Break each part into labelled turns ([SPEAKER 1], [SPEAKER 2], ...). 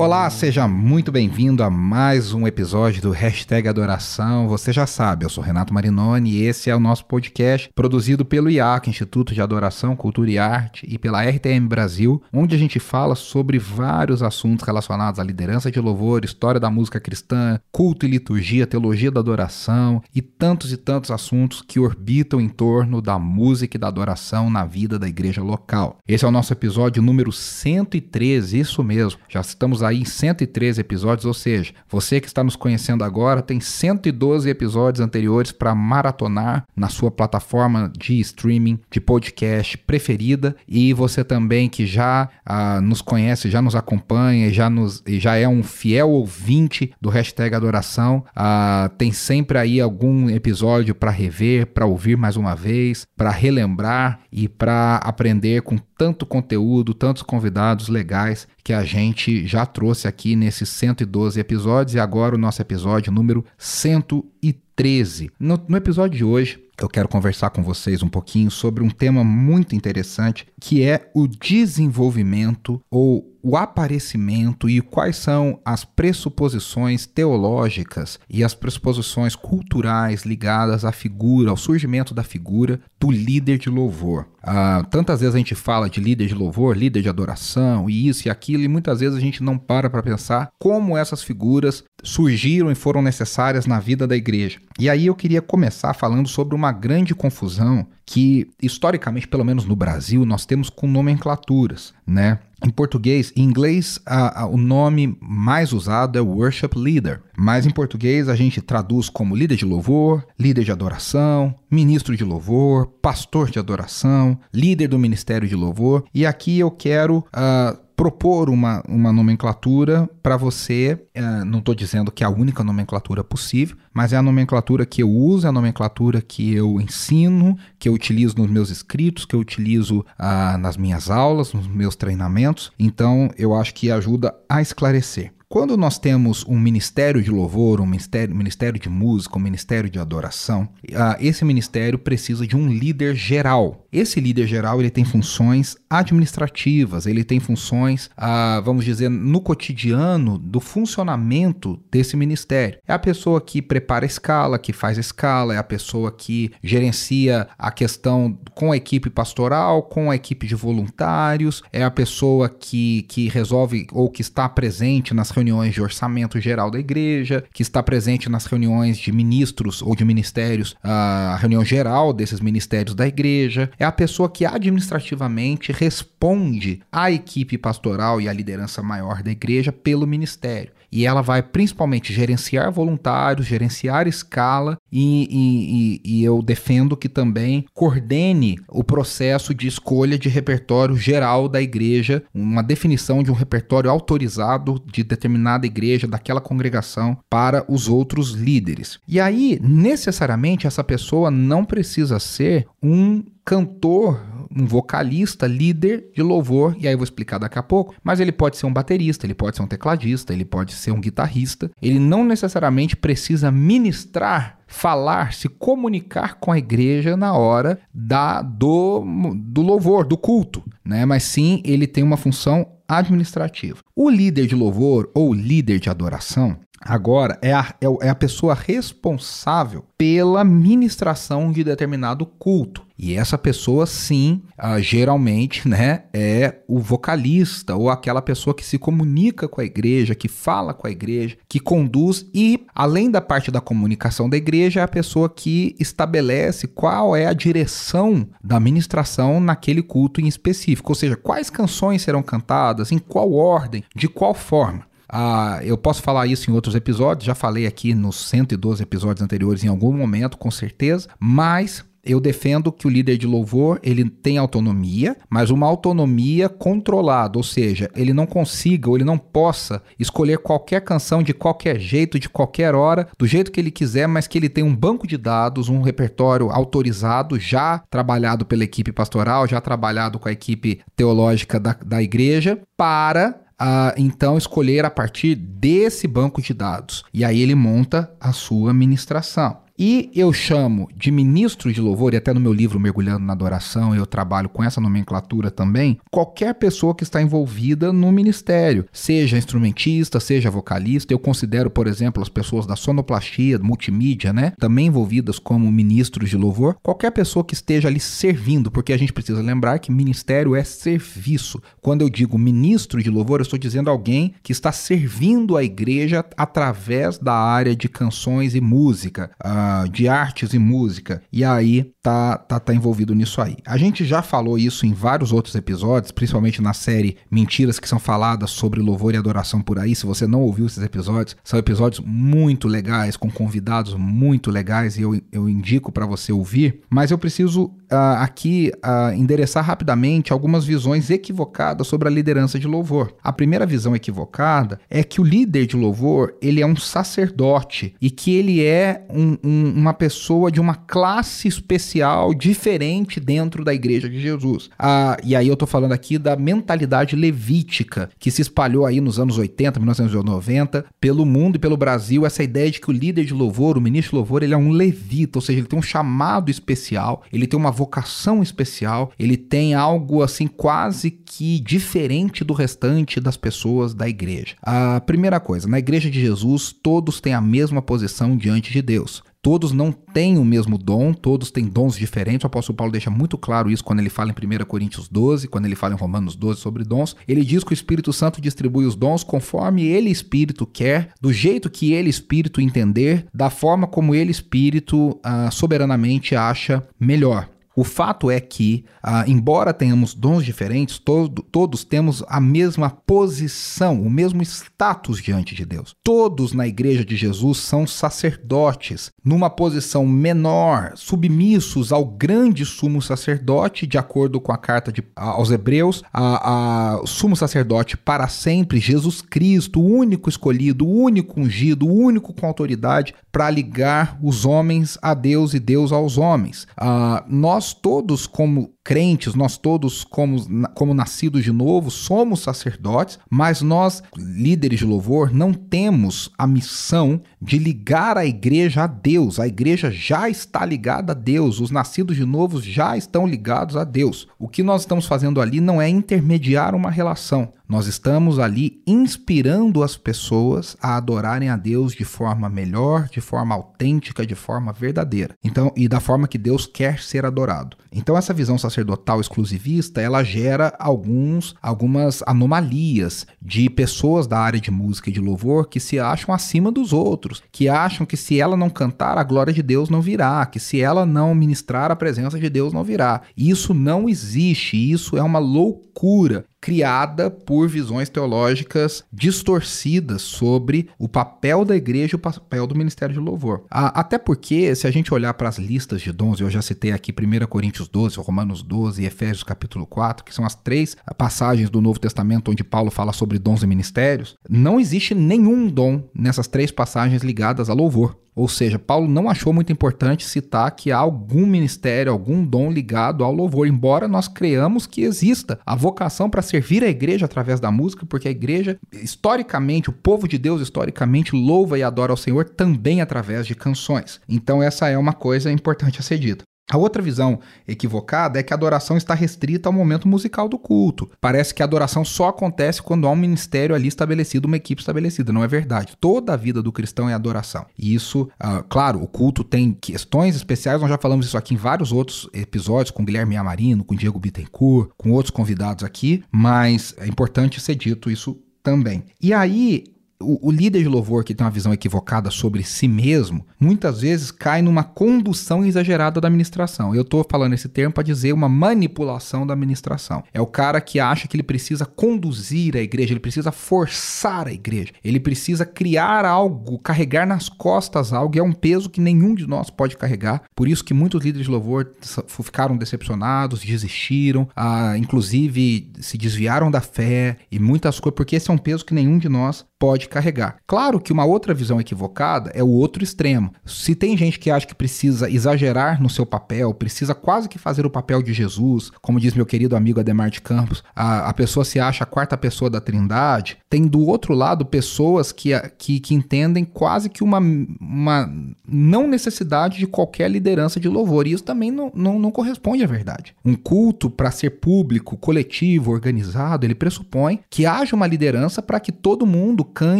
[SPEAKER 1] Olá, seja muito bem-vindo a mais um episódio do Hashtag Adoração. Você já sabe, eu sou Renato Marinoni e esse é o nosso podcast produzido pelo IAC, Instituto de Adoração, Cultura e Arte, e pela RTM Brasil, onde a gente fala sobre vários assuntos relacionados à liderança de louvor, história da música cristã, culto e liturgia, teologia da adoração e tantos e tantos assuntos que orbitam em torno da música e da adoração na vida da igreja local. Esse é o nosso episódio número 113, isso mesmo. Já estamos aí aí 113 episódios, ou seja, você que está nos conhecendo agora tem 112 episódios anteriores para maratonar na sua plataforma de streaming, de podcast preferida. E você também que já ah, nos conhece, já nos acompanha, já, nos, já é um fiel ouvinte do hashtag Adoração, ah, tem sempre aí algum episódio para rever, para ouvir mais uma vez, para relembrar e para aprender com tanto conteúdo, tantos convidados legais que a gente já trouxe aqui nesses 112 episódios e agora o nosso episódio número 113. No, no episódio de hoje, eu quero conversar com vocês um pouquinho sobre um tema muito interessante que é o desenvolvimento ou o aparecimento e quais são as pressuposições teológicas e as pressuposições culturais ligadas à figura, ao surgimento da figura do líder de louvor. Ah, tantas vezes a gente fala de líder de louvor, líder de adoração e isso e aquilo, e muitas vezes a gente não para para pensar como essas figuras surgiram e foram necessárias na vida da igreja. E aí eu queria começar falando sobre uma grande confusão que, historicamente, pelo menos no Brasil, nós temos com nomenclaturas, né? Em português, em inglês, a, a, o nome mais usado é worship leader, mas em português a gente traduz como líder de louvor, líder de adoração, ministro de louvor, pastor de adoração, líder do ministério de louvor. E aqui eu quero uh, propor uma, uma nomenclatura para você. Uh, não estou dizendo que é a única nomenclatura possível, mas é a nomenclatura que eu uso, é a nomenclatura que eu ensino, que eu utilizo nos meus escritos, que eu utilizo uh, nas minhas aulas, nos meus treinamentos. Então eu acho que ajuda a esclarecer. Quando nós temos um ministério de louvor, um ministério, ministério de música, um ministério de adoração, uh, esse ministério precisa de um líder geral. Esse líder geral ele tem funções administrativas, ele tem funções, uh, vamos dizer, no cotidiano do funcionamento desse ministério. É a pessoa que prepara a escala, que faz a escala, é a pessoa que gerencia a questão com a equipe pastoral, com a equipe de voluntários, é a pessoa que, que resolve ou que está presente nas reuniões de orçamento geral da igreja, que está presente nas reuniões de ministros ou de ministérios, a reunião geral desses ministérios da igreja, é a pessoa que administrativamente responde à equipe pastoral e à liderança maior da igreja pelo ministério. E ela vai principalmente gerenciar voluntários, gerenciar escala e, e, e, eu defendo que também coordene o processo de escolha de repertório geral da igreja, uma definição de um repertório autorizado de determinada igreja, daquela congregação, para os outros líderes. E aí, necessariamente, essa pessoa não precisa ser um cantor um vocalista, líder de louvor, e aí eu vou explicar daqui a pouco, mas ele pode ser um baterista, ele pode ser um tecladista, ele pode ser um guitarrista, ele não necessariamente precisa ministrar falar, se comunicar com a igreja na hora da do, do louvor, do culto, né? Mas sim, ele tem uma função administrativa. O líder de louvor ou líder de adoração, Agora, é a, é, é a pessoa responsável pela ministração de determinado culto. E essa pessoa, sim, uh, geralmente, né, é o vocalista ou aquela pessoa que se comunica com a igreja, que fala com a igreja, que conduz e, além da parte da comunicação da igreja, é a pessoa que estabelece qual é a direção da ministração naquele culto em específico, ou seja, quais canções serão cantadas, em qual ordem, de qual forma. Ah, eu posso falar isso em outros episódios, já falei aqui nos 112 episódios anteriores em algum momento, com certeza, mas Eu defendo que o líder de louvor ele tem autonomia, mas uma autonomia controlada, ou seja, ele não consiga ou ele não possa escolher qualquer canção de qualquer jeito, de qualquer hora, do jeito que ele quiser, mas que ele tem um banco de dados, um repertório autorizado, já trabalhado pela equipe pastoral, já trabalhado com a equipe teológica da, da igreja, para Uh, então escolher a partir desse banco de dados. E aí ele monta a sua ministração. E eu chamo de ministro de louvor, e até no meu livro Mergulhando na Adoração eu trabalho com essa nomenclatura também, qualquer pessoa que está envolvida no ministério, seja instrumentista, seja vocalista. Eu considero, por exemplo, as pessoas da sonoplastia, multimídia, né, também envolvidas como ministros de louvor. Qualquer pessoa que esteja ali servindo, porque a gente precisa lembrar que ministério é serviço. Quando eu digo ministro de louvor, eu estou dizendo alguém que está servindo a igreja através da área de canções e música. Uh, de artes e música. E aí tá, tá, tá envolvido nisso aí. A gente já falou isso em vários outros episódios, principalmente na série Mentiras que são faladas sobre louvor e adoração por aí. Se você não ouviu esses episódios, são episódios muito legais, com convidados muito legais e eu, eu indico para você ouvir. Mas eu preciso uh, aqui uh, endereçar rapidamente algumas visões equivocadas sobre a liderança de louvor. A primeira visão equivocada é que o líder de louvor ele é um sacerdote e que ele é um, um uma pessoa de uma classe especial diferente dentro da igreja de Jesus. Ah, e aí eu tô falando aqui da mentalidade levítica que se espalhou aí nos anos 80, 1990, pelo mundo e pelo Brasil, essa ideia de que o líder de louvor, o ministro de louvor, ele é um levita, ou seja, ele tem um chamado especial, ele tem uma vocação especial, ele tem algo assim quase que diferente do restante das pessoas da igreja. A primeira coisa, na igreja de Jesus, todos têm a mesma posição diante de Deus. Todos não têm o mesmo dom, todos têm dons diferentes. O apóstolo Paulo deixa muito claro isso quando ele fala em 1 Coríntios 12, quando ele fala em Romanos 12 sobre dons. Ele diz que o Espírito Santo distribui os dons conforme ele, Espírito, quer, do jeito que ele, Espírito, entender, da forma como ele, Espírito, uh, soberanamente acha melhor. O fato é que, ah, embora tenhamos dons diferentes, todo, todos temos a mesma posição, o mesmo status diante de Deus. Todos na igreja de Jesus são sacerdotes, numa posição menor, submissos ao grande sumo sacerdote, de acordo com a carta de, aos Hebreus, a, a sumo sacerdote para sempre, Jesus Cristo, o único escolhido, o único ungido, o único com autoridade para ligar os homens a Deus e Deus aos homens. Ah, nós todos, como crentes, nós todos, como, como nascidos de novo, somos sacerdotes, mas nós, líderes de louvor, não temos a missão de ligar a igreja a Deus. A igreja já está ligada a Deus, os nascidos de novo já estão ligados a Deus. O que nós estamos fazendo ali não é intermediar uma relação, nós estamos ali inspirando as pessoas a adorarem a Deus de forma melhor, de forma autêntica, de forma verdadeira. Então, e da forma que Deus quer ser adorado. Então, essa visão sacerdotal exclusivista, ela gera alguns algumas anomalias de pessoas da área de música e de louvor que se acham acima dos outros, que acham que se ela não cantar, a glória de Deus não virá, que se ela não ministrar, a presença de Deus não virá. Isso não existe, isso é uma loucura criada por visões teológicas distorcidas sobre o papel da igreja e o papel do ministério de louvor. até porque, se a gente olhar para as listas de dons, eu já citei aqui 1 Coríntios 12, Romanos 12 e Efésios capítulo 4, que são as três passagens do Novo Testamento onde Paulo fala sobre dons e ministérios, não existe nenhum dom nessas três passagens ligadas a louvor. Ou seja, Paulo não achou muito importante citar que há algum ministério, algum dom ligado ao louvor, embora nós creamos que exista a vocação para servir a igreja através da música, porque a igreja, historicamente, o povo de Deus, historicamente, louva e adora ao Senhor também através de canções. Então, essa é uma coisa importante a ser dita. A outra visão equivocada é que a adoração está restrita ao momento musical do culto. Parece que a adoração só acontece quando há um ministério ali estabelecido, uma equipe estabelecida. Não é verdade. Toda a vida do cristão é adoração. E isso, uh, claro, o culto tem questões especiais. Nós já falamos isso aqui em vários outros episódios, com Guilherme Amarino, com Diego Bittencourt, com outros convidados aqui, mas é importante ser dito isso também. E aí, o, o, líder de louvor que tem uma visão equivocada sobre si mesmo, muitas vezes cai numa condução exagerada da administração. Eu estou falando esse termo para dizer uma manipulação da administração. É o cara que acha que ele precisa conduzir a igreja, ele precisa forçar a igreja, ele precisa criar algo, carregar nas costas algo, e é um peso que nenhum de nós pode carregar. Por isso que muitos líderes de louvor ficaram decepcionados, desistiram, ah, inclusive se desviaram da fé e muitas coisas, porque esse é um peso que nenhum de nós pode carregar. Claro que uma outra visão equivocada é o outro extremo. Se tem gente que acha que precisa exagerar no seu papel, precisa quase que fazer o papel de Jesus, como diz meu querido amigo Ademar de Campos, a, a pessoa se acha a quarta pessoa da trindade, tem do outro lado pessoas que, que, que entendem quase que uma, uma não necessidade de qualquer liderança de louvor. E isso também não, não, não corresponde à verdade. Um culto, para ser público, coletivo, organizado, ele pressupõe que haja uma liderança para que todo mundo cante,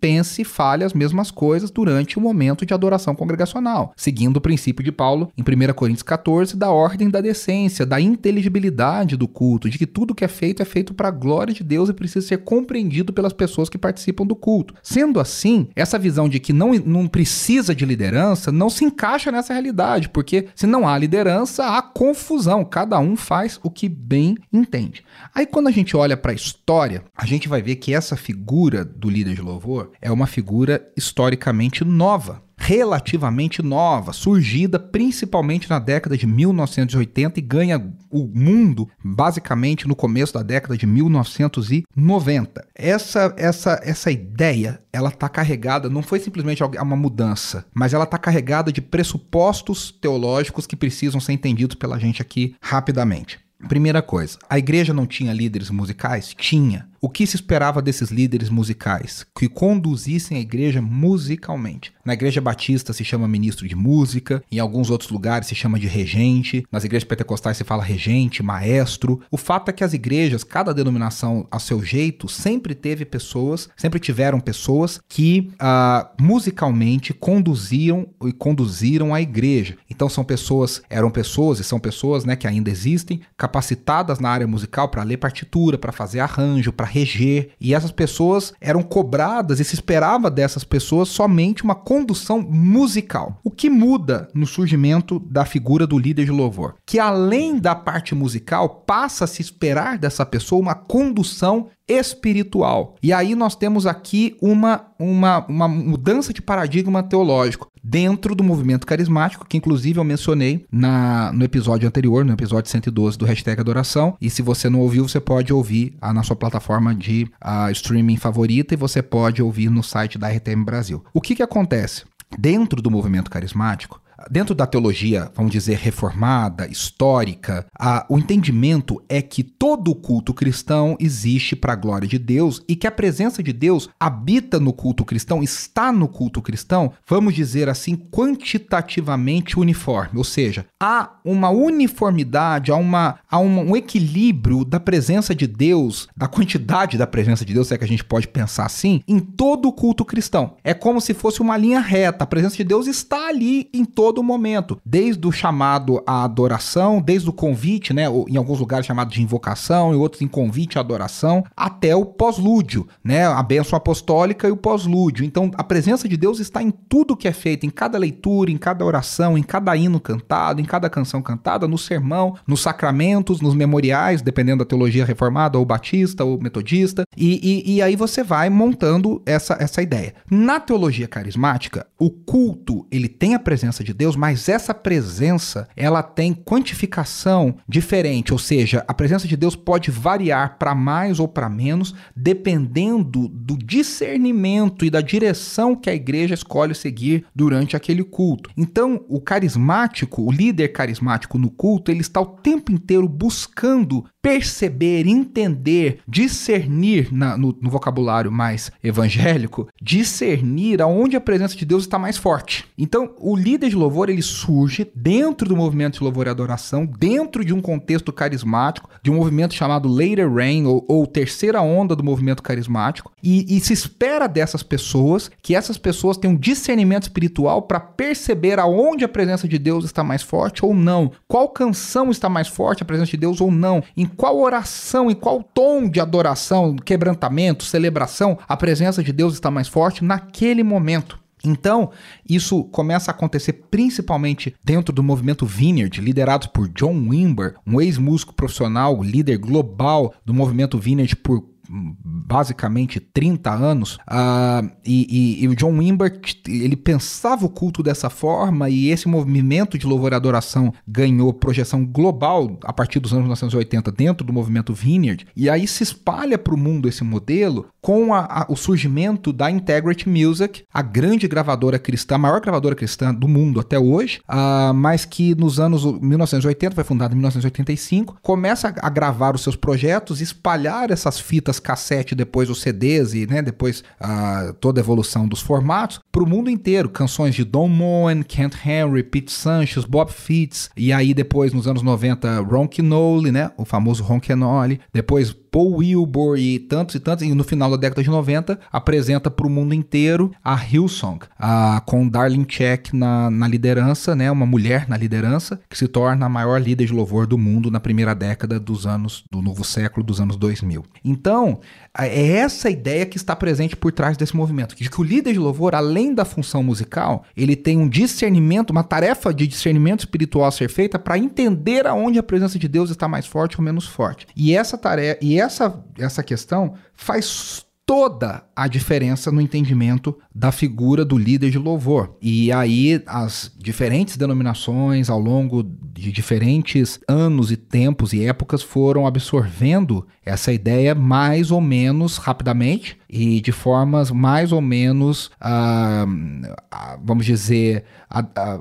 [SPEAKER 1] pense e fale as mesmas coisas durante o momento de adoração congregacional, seguindo o princípio de Paulo em 1 Coríntios 14 da ordem da decência, da inteligibilidade do culto, de que tudo que é feito é feito para a glória de Deus e precisa ser compreendido pelas pessoas que participam do culto. Sendo assim, essa visão de que não, não precisa de liderança não se encaixa nessa realidade, porque se não há liderança, há confusão, cada um faz o que bem entende. Aí quando a gente olha para a história, a gente vai ver que essa figura do líder de louvor é uma figura historicamente nova relativamente nova, surgida principalmente na década de 1980 e ganha o mundo basicamente no começo da década de 1990. Essa essa essa ideia, ela está carregada, não foi simplesmente uma mudança, mas ela está carregada de pressupostos teológicos que precisam ser entendidos pela gente aqui rapidamente. Primeira coisa, a igreja não tinha líderes musicais? Tinha. O que se esperava desses líderes musicais? Que conduzissem a igreja musicalmente. Na igreja batista se chama ministro de música, em alguns outros lugares se chama de regente, nas igrejas pentecostais se fala regente, maestro. O fato é que as igrejas, cada denominação a seu jeito, sempre teve pessoas, sempre tiveram pessoas que uh, musicalmente conduziam e conduziram a igreja. Então são pessoas, eram pessoas e são pessoas né, que ainda existem, capacitadas na área musical para ler partitura, para fazer arranjo, para reger, e essas pessoas eram cobradas e se esperava dessas pessoas somente uma condução musical. O que muda no surgimento da figura do líder de louvor? Que além da parte musical, passa a se esperar dessa pessoa uma condução espiritual. E aí nós temos aqui uma, uma, uma mudança de paradigma teológico dentro do movimento carismático, que inclusive eu mencionei na, no episódio anterior, no episódio 112 do Hashtag Adoração. E se você não ouviu, você pode ouvir ah, na sua plataforma de uh, streaming favorita e você pode ouvir no site da RTM Brasil. O que, que acontece? Dentro do movimento carismático, Dentro da teologia, vamos dizer, reformada, histórica, a, o entendimento é que todo culto cristão existe para a glória de Deus e que a presença de Deus habita no culto cristão, está no culto cristão, vamos dizer assim, quantitativamente uniforme. Ou seja, há uma uniformidade, há, uma, há um equilíbrio da presença de Deus, da quantidade da presença de Deus, se é que a gente pode pensar assim, em todo o culto cristão. É como se fosse uma linha reta. A presença de Deus está ali em todo todo momento, desde o chamado à adoração, desde o convite, né, em alguns lugares chamado de invocação, e outros em convite à adoração, até o pós-lúdio, né, a bênção apostólica e o pós-lúdio. Então, a presença de Deus está em tudo que é feito, em cada leitura, em cada oração, em cada hino cantado, em cada canção cantada, no sermão, nos sacramentos, nos memoriais, dependendo da teologia reformada, ou batista, ou metodista, e, e, e aí você vai montando essa, essa ideia. Na teologia carismática, o culto, ele tem a presença de Deus Deus, mas essa presença, ela tem quantificação diferente, ou seja, a presença de Deus pode variar para mais ou para menos, dependendo do discernimento e da direção que a igreja escolhe seguir durante aquele culto. Então, o carismático, o líder carismático no culto, ele está o tempo inteiro buscando perceber, entender, discernir na, no, no, vocabulário mais evangélico, discernir aonde a presença de Deus está mais forte. Então, o líder de louvor ele surge dentro do movimento de louvor e adoração, dentro de um contexto carismático, de um movimento chamado Later Rain, ou, ou terceira onda do movimento carismático, e, e se espera dessas pessoas que essas pessoas tenham discernimento espiritual para perceber aonde a presença de Deus está mais forte ou não, qual canção está mais forte a presença de Deus ou não, em qual oração, em qual tom de adoração, quebrantamento, celebração a presença de Deus está mais forte naquele momento. Então, isso começa a acontecer principalmente dentro do movimento Vineyard, liderado por John Wimber, um ex-músico profissional, líder global do movimento Vineyard por basicamente 30 anos, uh, e, e, e, o John Wimber ele pensava o culto dessa forma, e esse movimento de louvor e adoração ganhou projeção global a partir dos anos 1980 dentro do movimento Vineyard, e aí se espalha para o mundo esse modelo com a, a, o surgimento da Integrity Music, a grande gravadora cristã, a maior gravadora cristã do mundo até hoje, uh, mas que nos anos 1980, foi fundada em 1985, começa a, a gravar os seus projetos, espalhar essas fitas cassete, depois os CDs e né, depois toda a evolução dos formatos para o mundo inteiro. Canções de Don Moen, Kent Henry, Pete Sanchez, Bob Fitts e aí depois nos anos 90 Ron Quinole, né, o famoso Ron Quinole. Depois Paul Wilbur e tantos e tantos, e no final da década de 90 apresenta para o mundo inteiro a Hillsong, a, com Darlene Check na, na liderança, né, uma mulher na liderança, que se torna a maior líder de louvor do mundo na primeira década dos anos do novo século, dos anos 2000. Então, é essa ideia que está presente por trás desse movimento, de que o líder de louvor, além da função musical, ele tem um discernimento, uma tarefa de discernimento espiritual a ser feita para entender aonde a presença de Deus está mais forte ou menos forte. E essa tarefa, e essa, essa questão faz toda a diferença no entendimento da figura do líder de louvor. E aí as diferentes denominações ao longo de diferentes anos e tempos e épocas foram absorvendo essa ideia mais ou menos rapidamente e de formas mais ou menos, ah, ah, vamos dizer,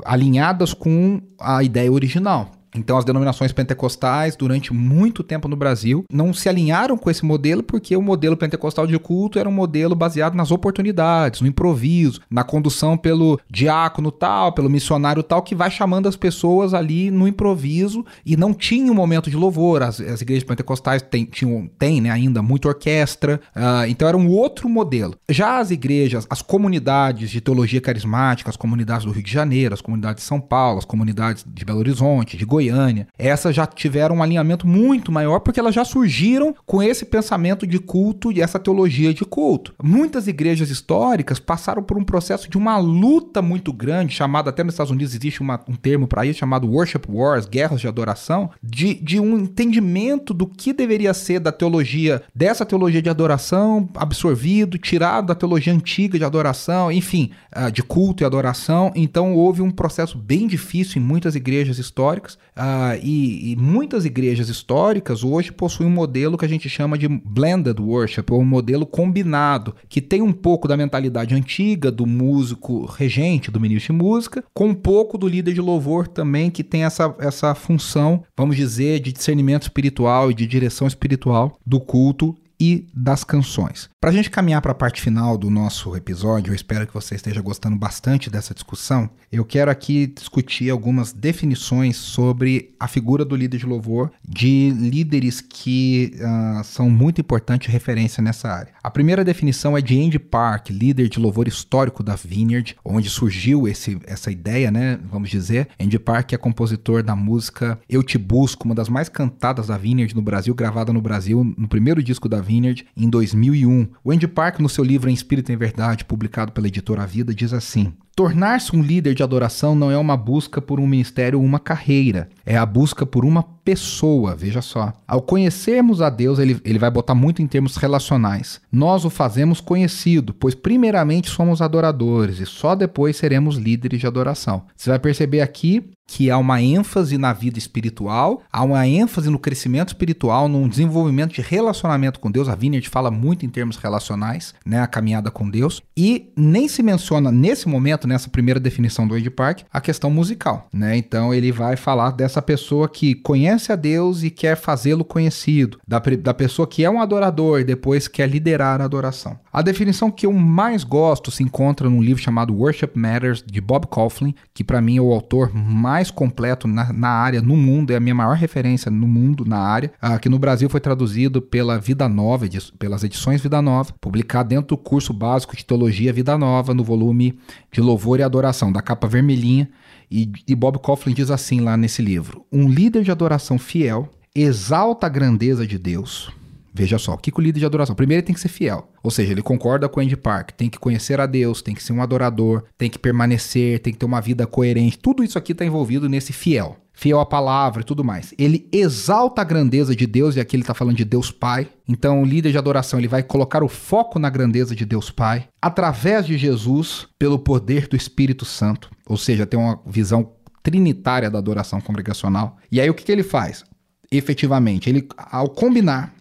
[SPEAKER 1] alinhadas com a ideia original. Então, as denominações pentecostais, durante muito tempo no Brasil, não se alinharam com esse modelo porque o modelo pentecostal de culto era um modelo baseado nas oportunidades, no improviso, na condução pelo diácono tal, pelo missionário tal, que vai chamando as pessoas ali no improviso e não tinha um momento de louvor. As, as igrejas pentecostais têm, né, ainda muita orquestra, uh, então era um outro modelo. Já as igrejas, as comunidades de teologia carismática, as comunidades do Rio de Janeiro, as comunidades de São Paulo, as comunidades de Belo Horizonte, de Goiás, Goiânia, essas já tiveram um alinhamento muito maior porque elas já surgiram com esse pensamento de culto e essa teologia de culto. Muitas igrejas históricas passaram por um processo de uma luta muito grande, chamada até nos Estados Unidos existe uma, um termo para isso chamado worship wars, guerras de adoração, de, de um entendimento do que deveria ser da teologia, dessa teologia de adoração absorvido, tirado da teologia antiga de adoração, enfim, ah, de culto e adoração. Então houve um processo bem difícil em muitas igrejas históricas Uh, e, e, muitas igrejas históricas hoje possuem um modelo que a gente chama de blended worship, ou um modelo combinado, que tem um pouco da mentalidade antiga do músico regente, do ministro de música, com um pouco do líder de louvor também, que tem essa, essa função, vamos dizer, de discernimento espiritual e de direção espiritual do culto e das canções. Para a gente caminhar para a parte final do nosso episódio, eu espero que você esteja gostando bastante dessa discussão. Eu quero aqui discutir algumas definições sobre a figura do líder de louvor, de líderes que uh, são muito importantes referência nessa área. A primeira definição é de Andy Park, líder de louvor histórico da Vineyard, onde surgiu esse, essa ideia, né? Vamos dizer. Andy Park é compositor da música Eu Te Busco, uma das mais cantadas da Vineyard no Brasil, gravada no Brasil no primeiro disco da Vineyard em 2001. O Andy Park, no seu livro Em Espírito em Verdade, publicado pela editora Vida, diz assim: Tornar-se um líder de adoração não é uma busca por um ministério ou uma carreira, é a busca por uma pessoa, veja só. Ao conhecermos a Deus, ele, ele vai botar muito em termos relacionais. Nós o fazemos conhecido, pois primeiramente somos adoradores e só depois seremos líderes de adoração. Você vai perceber aqui que há uma ênfase na vida espiritual, há uma ênfase no crescimento espiritual, no desenvolvimento de relacionamento com Deus. A Vineyard fala muito em termos relacionais, né, a caminhada com Deus, e nem se menciona nesse momento, nessa primeira definição do Wade Park, a questão musical, né? Então ele vai falar dessa pessoa que conhece a Deus e quer fazê-lo conhecido, da, da pessoa que é um adorador e depois quer liderar a adoração. A definição que eu mais gosto se encontra num livro chamado Worship Matters, de Bob Kauflin, que para mim é o autor mais completo na, na, área, no mundo, é a minha maior referência no mundo, na área, uh, que no Brasil foi traduzido pela Vida Nova, pelas edições Vida Nova, publicado dentro do curso básico de Teologia Vida Nova, no volume de Louvor e Adoração, da capa vermelhinha. E, e Bob Kauflin diz assim lá nesse livro: Um líder de adoração fiel exalta a grandeza de Deus Veja só, o que, o líder de adoração? Primeiro, ele tem que ser fiel. Ou seja, ele concorda com o Andy Park, tem que conhecer a Deus, tem que ser um adorador, tem que permanecer, tem que ter uma vida coerente. Tudo isso aqui está envolvido nesse fiel. Fiel à palavra e tudo mais. Ele exalta a grandeza de Deus, e aqui ele está falando de Deus Pai. Então, o líder de adoração ele vai colocar o foco na grandeza de Deus Pai, através de Jesus, pelo poder do Espírito Santo. Ou seja, tem uma visão trinitária da adoração congregacional. E aí, o que, que ele faz? Efetivamente, ele, ao combinar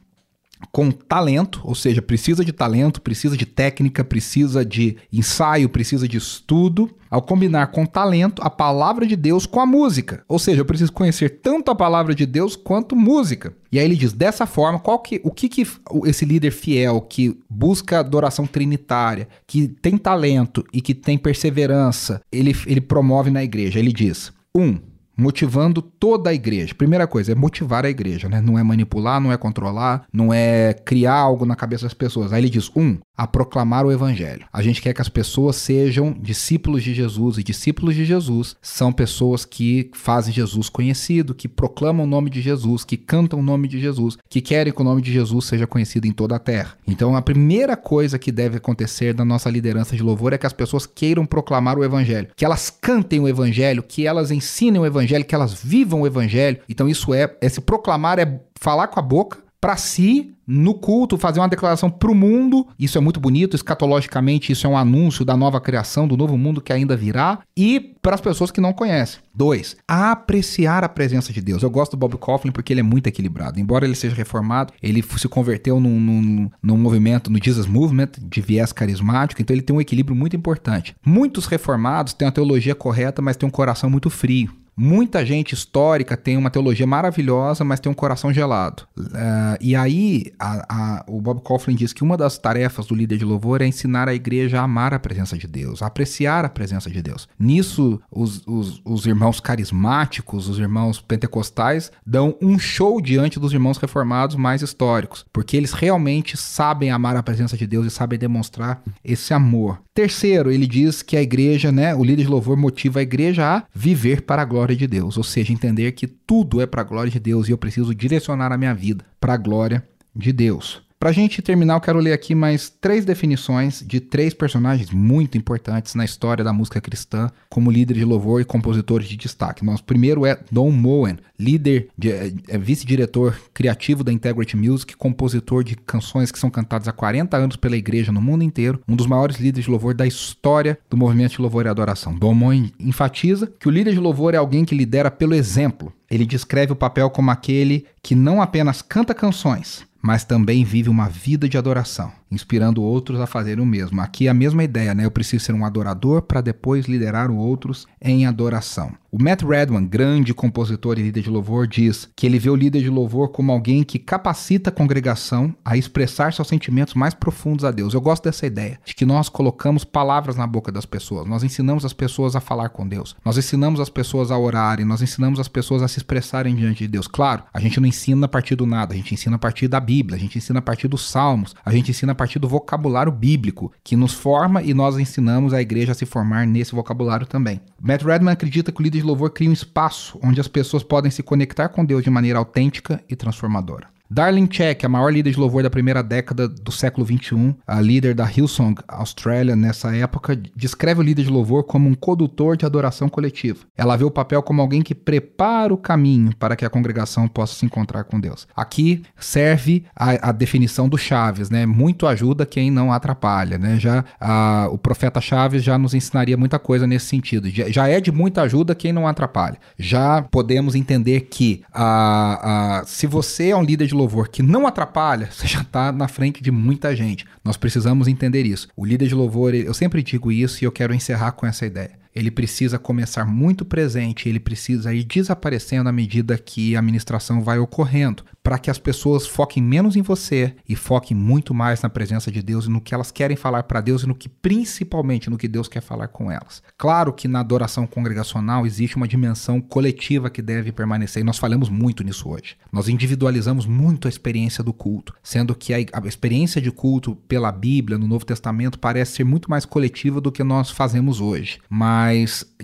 [SPEAKER 1] com talento, ou seja, precisa de talento, precisa de técnica, precisa de ensaio, precisa de estudo, ao combinar com talento a palavra de Deus com a música. Ou seja, eu preciso conhecer tanto a palavra de Deus quanto música. E aí ele diz, dessa forma, qual que, o que, que esse líder fiel que busca adoração trinitária, que tem talento e que tem perseverança, ele, ele promove na igreja? Ele diz: um, motivando toda a igreja. Primeira coisa é motivar a igreja, né? Não é manipular, não é controlar, não é criar algo na cabeça das pessoas. Aí ele diz: um, a proclamar o evangelho. A gente quer que as pessoas sejam discípulos de Jesus e discípulos de Jesus são pessoas que fazem Jesus conhecido, que proclamam o nome de Jesus, que cantam o nome de Jesus, que querem que o nome de Jesus seja conhecido em toda a terra. Então, a primeira coisa que deve acontecer na nossa liderança de louvor é que as pessoas queiram proclamar o evangelho, que elas cantem o evangelho, que elas ensinem o evangelho, que elas vivam o evangelho. Então, isso é, é se proclamar é falar com a boca para si no culto, fazer uma declaração para o mundo. Isso é muito bonito, escatologicamente, isso é um anúncio da nova criação, do novo mundo que ainda virá. E para as pessoas que não conhecem. Dois, apreciar a presença de Deus. Eu gosto do Bob Coughlin porque ele é muito equilibrado. Embora ele seja reformado, ele se converteu num, num, num movimento, no Jesus Movement, de viés carismático, então ele tem um equilíbrio muito importante. Muitos reformados têm a teologia correta, mas têm um coração muito frio. Muita gente histórica tem uma teologia maravilhosa, mas tem um coração gelado. Uh, e aí, a, a, o Bob Coughlin diz que uma das tarefas do líder de louvor é ensinar a igreja a amar a presença de Deus, a apreciar a presença de Deus. Nisso, os, os, os irmãos carismáticos, os irmãos pentecostais, dão um show diante dos irmãos reformados mais históricos, porque eles realmente sabem amar a presença de Deus e sabem demonstrar esse amor. Terceiro, ele diz que a igreja, né, o líder de louvor motiva a igreja a viver para a glória de Deus, ou seja, entender que tudo é para a glória de Deus e eu preciso direcionar a minha vida para a glória de Deus. Para a gente terminar, eu quero ler aqui mais três definições de três personagens muito importantes na história da música cristã como líder de louvor e compositores de destaque. Nosso primeiro é Don Moen, líder, é, é vice-diretor criativo da Integrity Music, compositor de canções que são cantadas há 40 anos pela igreja no mundo inteiro, um dos maiores líderes de louvor da história do movimento de louvor e adoração. Don Moen enfatiza que o líder de louvor é alguém que lidera pelo exemplo. Ele descreve o papel como aquele que não apenas canta canções, mas também vive uma vida de adoração inspirando outros a fazerem o mesmo. Aqui é a mesma ideia, né? Eu preciso ser um adorador para depois liderar outros em adoração. O Matt Redman, grande compositor e líder de louvor, diz que ele vê o líder de louvor como alguém que capacita a congregação a expressar seus sentimentos mais profundos a Deus. Eu gosto dessa ideia, de que nós colocamos palavras na boca das pessoas, nós ensinamos as pessoas a falar com Deus, nós ensinamos as pessoas a orarem, nós ensinamos as pessoas a se expressarem diante de Deus. Claro, a gente não ensina a partir do nada, a gente ensina a partir da Bíblia, a gente ensina a partir dos Salmos, a gente ensina a partir do vocabulário bíblico, que nos forma e nós ensinamos a igreja a se formar nesse vocabulário também. Matt Redman acredita que o líder de louvor cria um espaço onde as pessoas podem se conectar com Deus de maneira autêntica e transformadora. Darlene Check, a maior líder de louvor da primeira década do século XXI, a líder da Hillsong Australia nessa época, descreve o líder de louvor como um condutor de adoração coletiva. Ela vê o papel como alguém que prepara o caminho para que a congregação possa se encontrar com Deus. Aqui serve a, a definição do Chaves, né? Muito ajuda quem não atrapalha, né? Já a, o profeta Chaves já nos ensinaria muita coisa nesse sentido. Já, já, é de muita ajuda quem não atrapalha. Já podemos entender que a, se você é um líder de louvor que não atrapalha, você já está na frente de muita gente. Nós precisamos entender isso. O líder de louvor, eu sempre digo isso e eu quero encerrar com essa ideia. Ele precisa começar muito presente, ele precisa ir desaparecendo à medida que a ministração vai ocorrendo, para que as pessoas foquem menos em você e foquem muito mais na presença de Deus e no que elas querem falar para Deus e no que principalmente no que Deus quer falar com elas. Claro que na adoração congregacional existe uma dimensão coletiva que deve permanecer e nós falamos muito nisso hoje. Nós individualizamos muito a experiência do culto, sendo que a, experiência de culto pela Bíblia no Novo Testamento parece ser muito mais coletiva do que nós fazemos hoje. Mas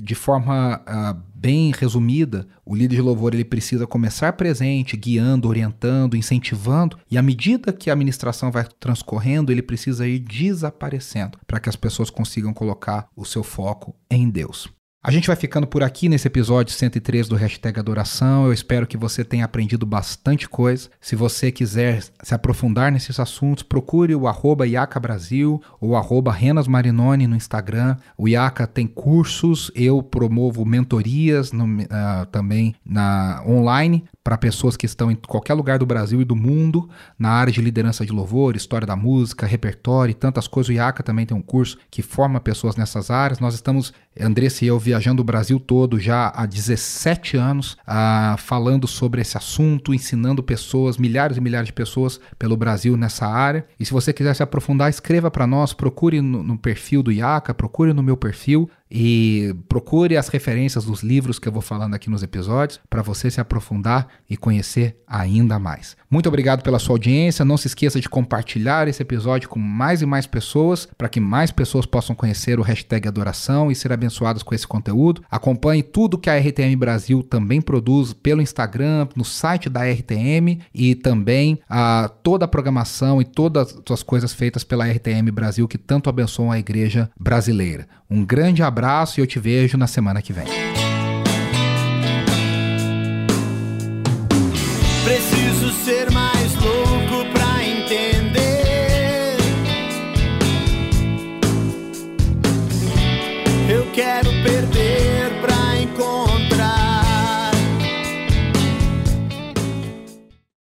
[SPEAKER 1] de forma uh, bem resumida, o líder de louvor ele precisa começar presente, guiando, orientando, incentivando, e à medida que a administração vai transcorrendo, ele precisa ir desaparecendo para que as pessoas consigam colocar o seu foco em Deus. A gente vai ficando por aqui nesse episódio 103 do Hashtag Adoração. Eu espero que você tenha aprendido bastante coisa. Se você quiser se aprofundar nesses assuntos, procure o arroba Iaca Brasil ou arroba Renas Marinoni no Instagram. O Iaca tem cursos, eu promovo mentorias no, uh, também na online para pessoas que estão em qualquer lugar do Brasil e do mundo na área de liderança de louvor, história da música, repertório e tantas coisas. O IACA também tem um curso que forma pessoas nessas áreas. Nós estamos, Andressa e eu, viajando o Brasil todo já há 17 anos, ah, falando sobre esse assunto, ensinando pessoas, milhares e milhares de pessoas pelo Brasil nessa área. E se você quiser se aprofundar, escreva para nós, procure no, no perfil do IACA, procure no meu perfil e procure as referências dos livros que eu vou falando aqui nos episódios para você se aprofundar e conhecer ainda mais. Muito obrigado pela sua audiência. Não se esqueça de compartilhar esse episódio com mais e mais pessoas para que mais pessoas possam conhecer o hashtag Adoração e ser abençoadas com esse conteúdo. Acompanhe tudo que a RTM Brasil também produz pelo Instagram, no site da RTM e também a, toda a programação e todas as coisas feitas pela RTM Brasil que tanto abençoam a igreja brasileira. Um grande abraço e eu te vejo na semana que vem.